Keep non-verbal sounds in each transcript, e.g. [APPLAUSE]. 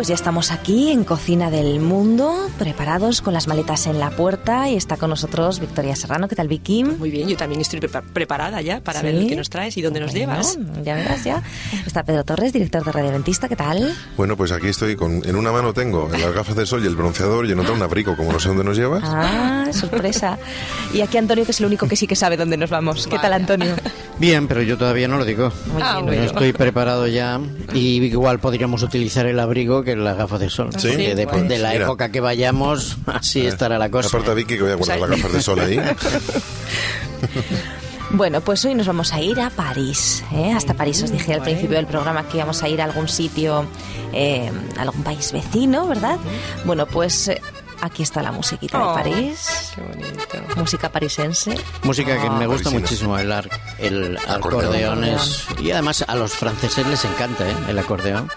pues ya estamos aquí en Cocina del Mundo, preparados con las maletas en la puerta y está con nosotros Victoria Serrano. ¿Qué tal, Vicky? Muy bien, yo también estoy prepa- preparada ya para ¿Sí? ver qué nos traes y dónde nos Bueno, llevas. Ya verás, ya. Está Pedro Torres, director de Radio. ¿Qué tal? Bueno, pues aquí estoy. Con, en una mano tengo las gafas de sol y el bronceador y en otra un abrigo, como no sé dónde nos llevas. Ah, sorpresa. Y aquí Antonio, que es el único que sí que sabe dónde nos vamos. ¿Qué tal, Vaya. Antonio? Bien, pero yo todavía no lo digo. Muy Ah, bien, bueno. Yo estoy preparado ya y igual podríamos utilizar el abrigo que las gafas de sol. Sí. Que depende de la Mira. época que vayamos, [LAUGHS] así estará la cosa. Aparta Vicky que voy a guardar las gafas de sol ahí. [LAUGHS] Bueno, pues hoy nos vamos a ir a París. ¿eh? Hasta París os dije al principio del programa que íbamos a ir a algún sitio, eh, a algún país vecino, ¿verdad? Bueno, pues eh, aquí está la musiquita Oh, de París. Qué bonito. Música parisense. Música que me gusta parisina. muchísimo, el, ar- el Acordeón. acordeón es... Y además a los franceses les encanta ¿eh? el acordeón.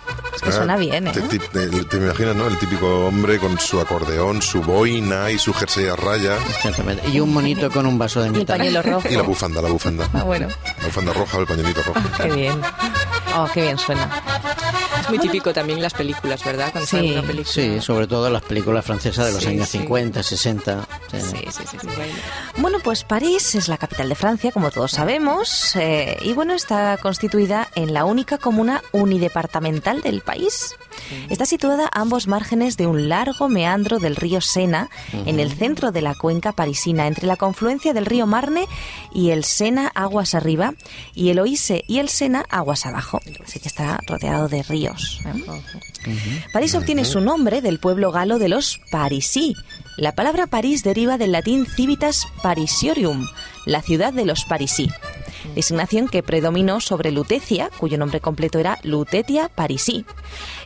Que suena bien, ¿eh? Te, te- te- te imaginas, ¿no? El típico hombre con su acordeón, su boina y su jersey a rayas. Exactamente. Y un monito con un vaso de Y el mitad. pañuelo rojo. Y la bufanda, la bufanda. Ah, bueno. La bufanda roja o el pañuelito rojo. Qué bien. Oh, qué bien suena. Es muy típico también en las películas, ¿verdad? Cuando Sí. una película. Sí, sobre todo las películas francesas de los Sí, años sí. 50, 60. sí. Sí, sí, sí, sí. Bueno. Bueno, pues París es la capital de Francia, como todos sabemos, eh, y bueno, está constituida en la única comuna unidepartamental del país. Está situada a ambos márgenes de un largo meandro del río Sena, en el centro de la cuenca parisina, entre la confluencia del río Marne y el Sena aguas arriba, y el Oise y el Sena aguas abajo. Así que está rodeado de ¿eh? París obtiene su nombre del pueblo galo de los Parisí. La palabra París deriva del latín civitas Parisiorium, la ciudad de los Parisí, designación que predominó sobre Lutecia, cuyo nombre completo era Lutetia Parisí.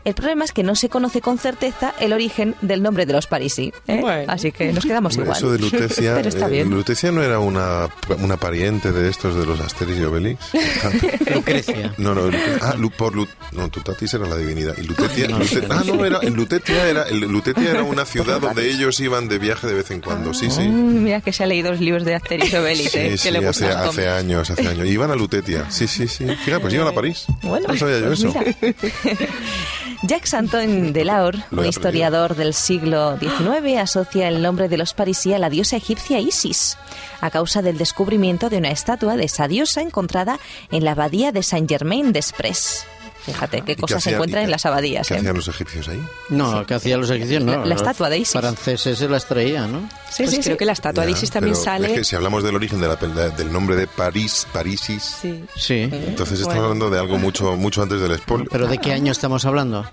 El problema es que no se conoce con certeza el origen del nombre de los Parisí, ¿eh? Bueno. así que nos quedamos igual. Eso de Lutecia. [LAUGHS] Pero está eh, bien. Lutecia no era una, una pariente de estos de los Asterix y Obelix. [LAUGHS] Lucrecia. No, no, ah, Lu- por Lu- no, Tutatis era la divinidad. Y Lutetia, Lute- ah, no, era, en Lutetia era, Lutetia era una ciudad donde ellos iban de viaje de vez en cuando, sí, sí. Mm, mira que se ha leído los libros de Asterix y Obelix, ¿eh? Sí, que sí, le hace, hace años, hace años. Iban a Lutetia, sí, sí, sí. Fíjate, pues iban a París. Bueno, no sabía yo pues eso. [LAUGHS] Jacques Antoine he un historiador del siglo XIX, asocia el nombre de los parisí a la diosa egipcia Isis, a causa del descubrimiento de una estatua de esa diosa encontrada en la abadía de Saint-Germain-des-Prés. Fíjate qué ¿Y qué cosas se encuentran en las abadías. ¿Qué ¿eh? hacían los egipcios ahí? No, que hacían los egipcios, no. La- la los estatua de Isis. franceses se las traían, ¿no? Sí, pues sí, creo sí. que la estatua de Isis también sale. Es que si hablamos del origen de la, del nombre de París, Parisis, Sí. Sí. entonces estamos Bueno. hablando de algo mucho mucho antes del expolio. ¿Pero de qué año estamos hablando?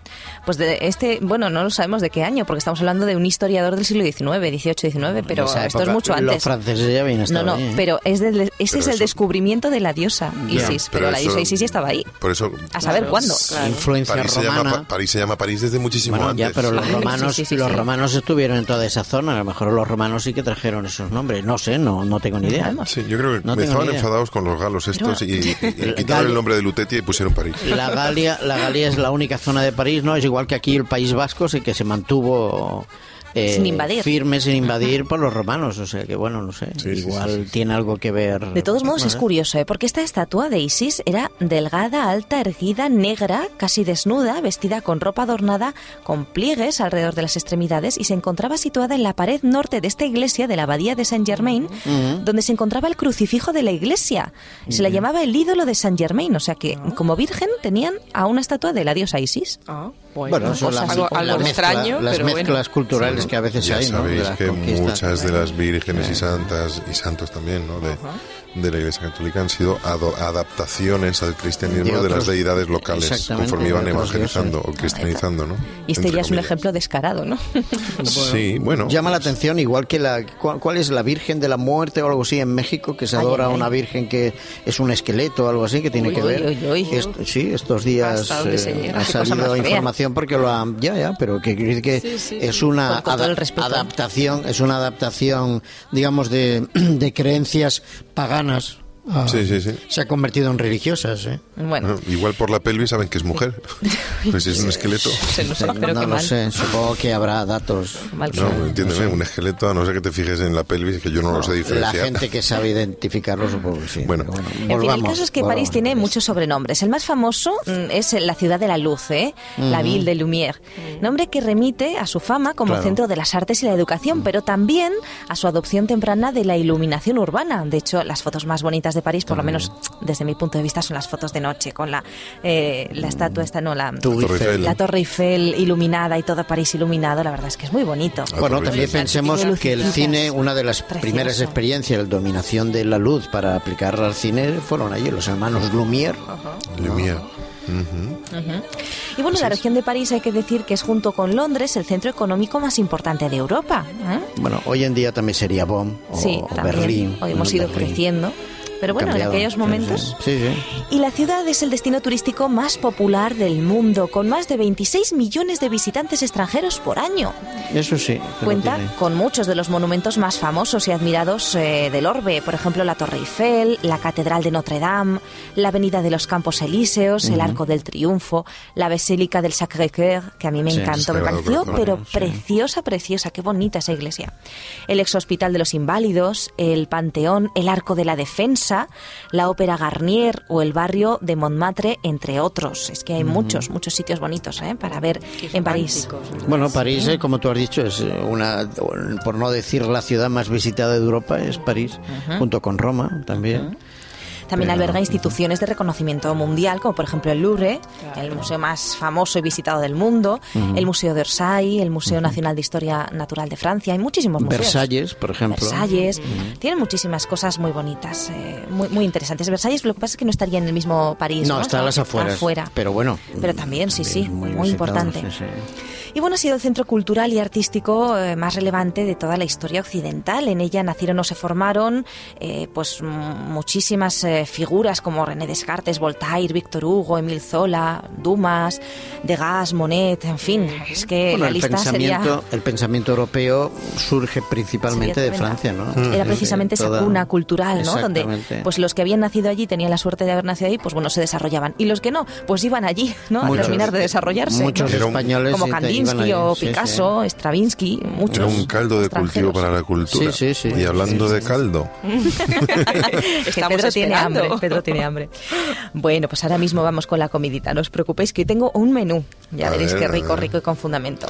Pues de este, bueno, no lo sabemos de qué año, porque estamos hablando de un historiador del siglo XIX, XVIII, XIX, pero esto es mucho Los antes. franceses ya habían No, estado no, ahí, ¿eh? pero es del- ese Pero es el eso- descubrimiento de la diosa Ya, Isis, pero, la eso- diosa Isis ya estaba ahí. Por eso A saber Claro, claro. Influencia París se, llama, romana. Pa- París se llama París desde muchísimo Bueno, antes. ya, pero los romanos, sí, sí, los sí. romanos estuvieron en toda esa zona. A lo mejor los romanos sí que trajeron esos nombres. No sé, no, no tengo ni idea. Sí, yo creo que No tengo estaban enfadados con los galos estos y, y- y [LAUGHS] El quitaron el nombre de Lutetia y pusieron París. La [LAUGHS] Galia, la Galia es la única zona de París, ¿no? Es igual que aquí el País Vasco, sí que se mantuvo eh, Sin invadir. firme, sin invadir por los romanos. O sea que, bueno, no sé. Sí, igual sí, sí, sí. tiene algo que ver. De todos modos, No es curioso, ¿eh? porque esta estatua de Isis era delgada, alta, erguida, negra, casi desnuda, vestida con ropa adornada, con pliegues alrededor de las extremidades y se encontraba situada en la pared norte de esta iglesia de la abadía de Saint Germain, donde se encontraba el crucifijo de la iglesia. Se la llamaba el ídolo de Saint Germain, o sea que como virgen tenían a una estatua de la diosa Isis. Ah, bueno, Bueno, son las, algo, la algo mezcla- extraño, las pero mezclas bueno. culturales que a veces ya hay, ¿no? Sabéis que muchas de las vírgenes y santas y santos también, ¿no? De, de la Iglesia Católica han sido adaptaciones al cristianismo De de, las otros- deidades locales conforme iban otros evangelizando dioses. o cristianizando, ¿no? Y este Entre ya es un ejemplo descarado, ¿no? Sí, bueno. Llama la atención, igual que la. ¿cuál, cuál es la Virgen de la Muerte o algo así en México? Que se adora ay, a una virgen que es un esqueleto o algo así que tiene Uy, que uy, ver. uy, uy. Est- sí, estos días eh, ha salido información porque lo han. Ya, ya, pero que que Sí, sí, es una Todo el respeto. adaptación, es una adaptación, digamos, de, [CLEARS THROAT] de creencias paganas Ah, Sí, sí, sí. Se ha convertido en religiosas, ¿eh? Bueno, Bueno, igual por la pelvis saben que es mujer. [LAUGHS] Pues si es un esqueleto. Se no sé, pero no lo mal. sé, supongo que habrá datos. mal que No, mal. entiéndeme, un esqueleto, a no ser que te fijes en la pelvis, que yo no lo sé La diferenciar. gente que sabe identificarlo, supongo que sí. Bueno. Pero En fin, el caso es que volvamos París tiene muchos sobrenombres. El más famoso mm, es la ciudad de la luz, ¿eh? la Ville de Lumière, nombre que remite a su fama como Claro. centro de las artes y la educación, pero también a su adopción temprana de la iluminación urbana. De hecho, las fotos más bonitas de París, por lo menos desde mi punto de vista, son las fotos de noche, con la, eh, la estatua esta, no, la, Torre Eiffel. La Torre Eiffel iluminada y todo París iluminado. La verdad es que es muy bonito. Ah, Bueno, Torre también Eiffel. pensemos que el cine, una de las Precioso. primeras experiencias de dominación de la luz para aplicarla al cine fueron allí los hermanos Lumière. Lumière. Ujú. Y bueno, la región de París hay que decir que es junto con Londres el centro económico más importante de Europa. ¿eh? Bueno, hoy en día también sería Bonn o, Sí, o también. Berlín. Hoy hemos ido Berlín. creciendo. Pero bueno, en aquellos momentos. Sí, sí. Y la ciudad es el destino turístico más popular del mundo, con más de 26 millones de visitantes extranjeros por año. Eso sí. Cuenta con muchos de los monumentos más famosos y admirados eh, del orbe, por ejemplo la Torre Eiffel, la Catedral de Notre Dame, la Avenida de los Campos Elíseos, el Arco del Triunfo, la Basílica del Sacré-Cœur, que a mí me Sí, encantó, me pareció pero preciosa, preciosa, qué bonita esa iglesia. El ex hospital de los inválidos, el Panteón, el Arco de la Defensa, la Ópera Garnier o el barrio de Montmartre, entre otros. Es que hay muchos, muchos sitios bonitos ¿eh? para ver Qué en París. Bueno, París, eh, como tú has dicho, es eh, una, por no decir la ciudad más visitada de Europa, es París, junto con Roma también. También Pero- alberga instituciones de reconocimiento mundial, como por ejemplo el Louvre, el museo más famoso y visitado del mundo, el Museo de Orsay, el Museo Nacional de Historia Natural de Francia. Hay muchísimos museos. Versalles, por ejemplo. Versalles. Tienen muchísimas cosas muy bonitas, eh, muy, muy interesantes. Versalles, lo que pasa es que no estaría en el mismo París. No, No, está a las afueras. afuera. Pero bueno. Pero también, sí, sí, muy importante. sí, sí. Y bueno, ha sido el centro cultural y artístico eh, más relevante de toda la historia occidental. En ella nacieron o se formaron eh, pues muchísimas eh, figuras como René Descartes, Voltaire, Víctor Hugo, Emile Zola, Dumas, Degas, Monet, en fin, es que Bueno, la el lista sería pensamiento, el pensamiento europeo surge principalmente de. Francia, ¿no? Era Sí, precisamente esa toda- cuna cultural, ¿no? Donde Exactamente. pues los que habían nacido allí tenían la suerte de haber nacido ahí, pues bueno, se desarrollaban. Y los que no, pues iban allí, ¿no? A terminar de desarrollarse. Muchos ¿no? Españoles Como sí, Kandinsky o sí, sí. Picasso, Stravinsky, muchos. Era un caldo de cultivo para la cultura. Sí, sí, sí. Y hablando Sí, de sí. caldo, [LAUGHS] Estamos Pedro tiene. Hambre, Pedro tiene hambre. Bueno, pues ahora mismo vamos con la comidita. No os preocupéis que hoy tengo un menú. Ya A veréis ver, qué rico, rico y con fundamento.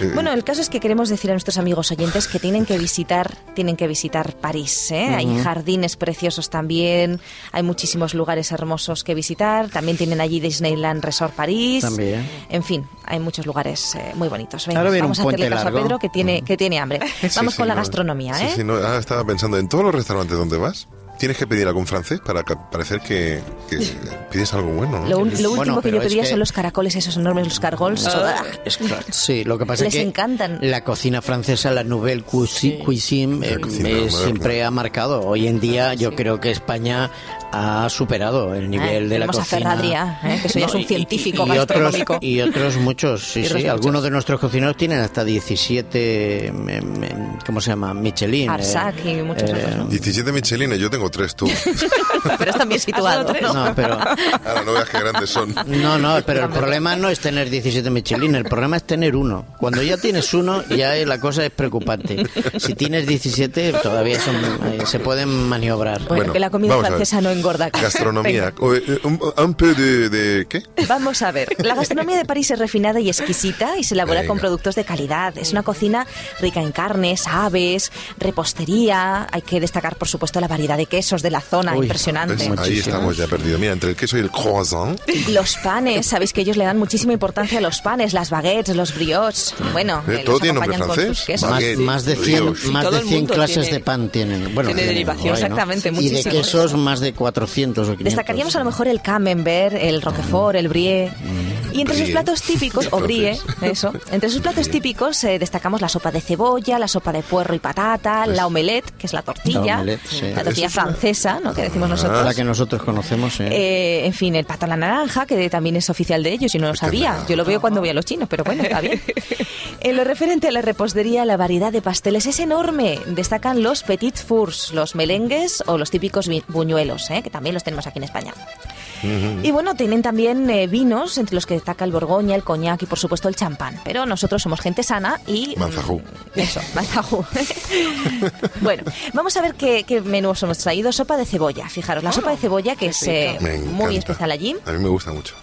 Eh, Bueno, el caso es que queremos decir a nuestros amigos oyentes que tienen que visitar, tienen que visitar París. ¿eh? Hay jardines preciosos también, hay muchísimos lugares hermosos que visitar. También tienen allí Disneyland Resort París. También. En fin, hay muchos lugares eh, muy bonitos. Venga, vamos a hacerle caso largo. a Pedro que tiene, que tiene hambre. [LAUGHS] Vamos Sí, con sí, la no, gastronomía, sí, ¿eh? sí, no, ahora estaba pensando en todos los restaurantes donde vas. Tienes que pedir algo en francés para parecer que, que [LAUGHS] pides algo bueno. ¿no? Lo, un- lo Bueno, último que yo es pedía que- son los caracoles esos enormes, los cargols. Ah. Claro. [LAUGHS] Sí, lo que pasa Les es que encantan. la cocina francesa, la nouvelle cuisine, cuisine, eh, cocina eh, moderna. siempre ha marcado. Hoy en día yo creo que España ha superado el nivel Eh, de la tenemos a cocina. Ferradria, eh, que eso ya es un y- científico y, otros, gastronómico. y otros muchos, sí, [LAUGHS] Y otros sí. muchos. Algunos de nuestros cocineros tienen hasta 17, em, em, ¿cómo se llama? Michelin. Arsac y muchos otros, 17 Michelines, yo tengo tres tú. [LAUGHS] Pero están bien situados. tres? ¿no? No, pero Ahora no veas qué grandes son. No, no, pero el problema no es tener 17 Michelin, el problema es tener uno. Cuando ya tienes uno, ya la cosa es preocupante. Si tienes 17, todavía son, eh, se pueden maniobrar. Bueno, Bueno, que la comida francesa no engorda. casi. Gastronomía. Eh, Un, un peu de, de- ¿Qué? Vamos a ver. La gastronomía de París es refinada y exquisita y se elabora Venga. con productos de calidad. Es una cocina rica en carnes, aves, repostería. Hay que destacar, por supuesto, la variedad de quesos de la zona, Uy, impresionante. Ahí estamos ya perdidos. Mira, entre el queso y el croissant. Los panes, sabéis que ellos le dan muchísima importancia a los panes, las baguettes, los brioches. Bueno, Eh, que ¿todo los tiene nombre francés? sus quesos. Más, más de 100, brioche. más de el 100 mundo clases tiene- de pan tienen. Bueno, tiene derivación, exactamente, Y de quesos más de 400 o 500. Destacaríamos a lo mejor el camembert, el roquefort, el brie Y entre sus platos típicos, o brie, eso, entre sus platos típicos eh, destacamos la sopa de cebolla, la sopa de puerro y patata, la omelette, que es la tortilla, La omelette, sí. la tortilla Eso francesa, ¿no? que decimos Ah. nosotros. La que nosotros conocemos, ¿eh? Eh, en fin, el pato a la naranja, que también es oficial de ellos y no lo sabía. Yo lo veo cuando voy a los chinos, pero bueno, está bien. [LAUGHS] En lo referente a la repostería, la variedad de pasteles es enorme. Destacan los petit fours, los melengues o los típicos buñuelos, ¿eh? que también los tenemos aquí en España. Y bueno, tienen también eh, vinos, entre los que destaca el Borgoña, el coñac y por supuesto el champán. Pero nosotros somos gente sana y... Manzajú. mm, Eso, manzajú. [LAUGHS] bueno, vamos a ver qué, qué menú os hemos traído. Sopa de cebolla, fijaros, la sopa de cebolla que es eh, muy especial allí. A mí me gusta mucho.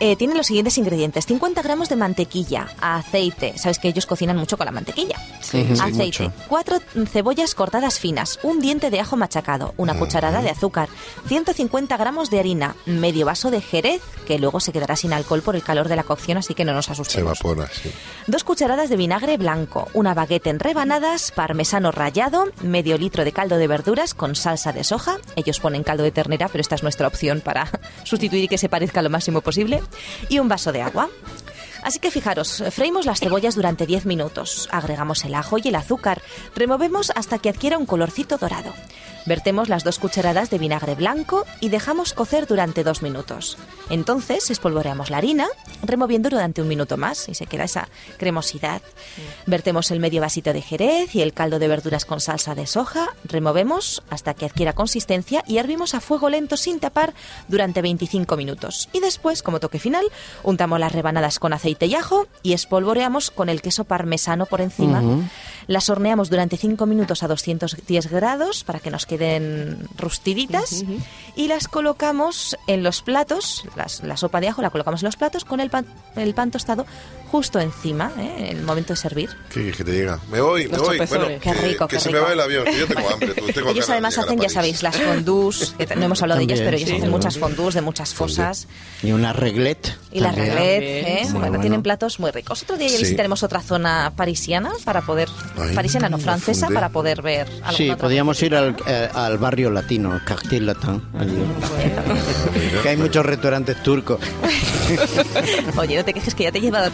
Eh, tiene los siguientes ingredientes: 50 gramos de mantequilla, aceite. Sabes que ellos cocinan mucho con la mantequilla. Sí, aceite, cuatro cebollas cortadas finas, un diente de ajo machacado, una cucharada de azúcar, 150 gramos de harina, medio vaso de jerez, que luego se quedará sin alcohol por el calor de la cocción, así que no nos Se asustemos. evapora, sí. Dos cucharadas de vinagre blanco, una baguette en rebanadas, parmesano rallado, medio litro de caldo de verduras con salsa de soja. Ellos ponen caldo de ternera, pero esta es nuestra opción para [LAUGHS] sustituir y que se parezca lo máximo posible. Y un vaso de agua. Así que fijaros, freímos las cebollas durante 10 minutos, agregamos el ajo y el azúcar, removemos hasta que adquiera un colorcito dorado. Vertemos las dos cucharadas de vinagre blanco y dejamos cocer durante dos minutos. Entonces espolvoreamos la harina, removiendo durante un minuto más y se queda esa cremosidad. Vertemos el medio vasito de jerez y el caldo de verduras con salsa de soja, removemos hasta que adquiera consistencia y hervimos a fuego lento sin tapar durante 25 minutos. Y después, como toque final, untamos las rebanadas con aceite y ajo y espolvoreamos con el queso parmesano por encima. Las horneamos durante 5 minutos a 210 grados para que nos queden rustiditas y las colocamos en los platos, las- la sopa de ajo la colocamos en los platos con el pan, el pan tostado justo encima, ¿eh? en el momento de servir. Que, que te llega. Me voy, me Los voy. Bueno. Qué que, rico, que qué se rico. me va el avión. que yo tengo [LAUGHS] hambre. Tú, tengo Ellos además hacen, ya sabéis, las fondus, que no hemos hablado de ellas, También, pero ellos sí, hacen ¿no? muchas fondus de muchas cosas. Y una reglette. Y la también. reglet, También. ¿eh? Bueno, bueno. tienen platos muy ricos. Otro día ya Sí. visitaremos otra zona parisiana para poder, Ay, parisiana no francesa, para poder ver Sí, otra podíamos ir al, eh, al barrio latino, Quartier Latin. allí. que hay muchos restaurantes turcos. [LAUGHS] Oye, no te quejes que ya te he llevado a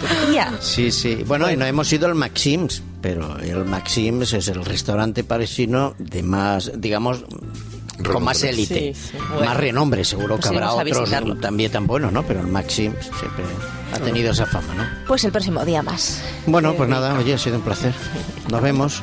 Sí, sí. Bueno, y no hemos ido al Maxims, pero el Maxims es el restaurante parisino de más, digamos, con más élite. Sí, sí. Bueno. Más renombre, seguro que Pues habrá otros también tan buenos, ¿no? Pero el Maxims siempre ha tenido esa fama, ¿no? Pues el próximo día más. Bueno, pues nada, oye, ha sido un placer. Nos vemos.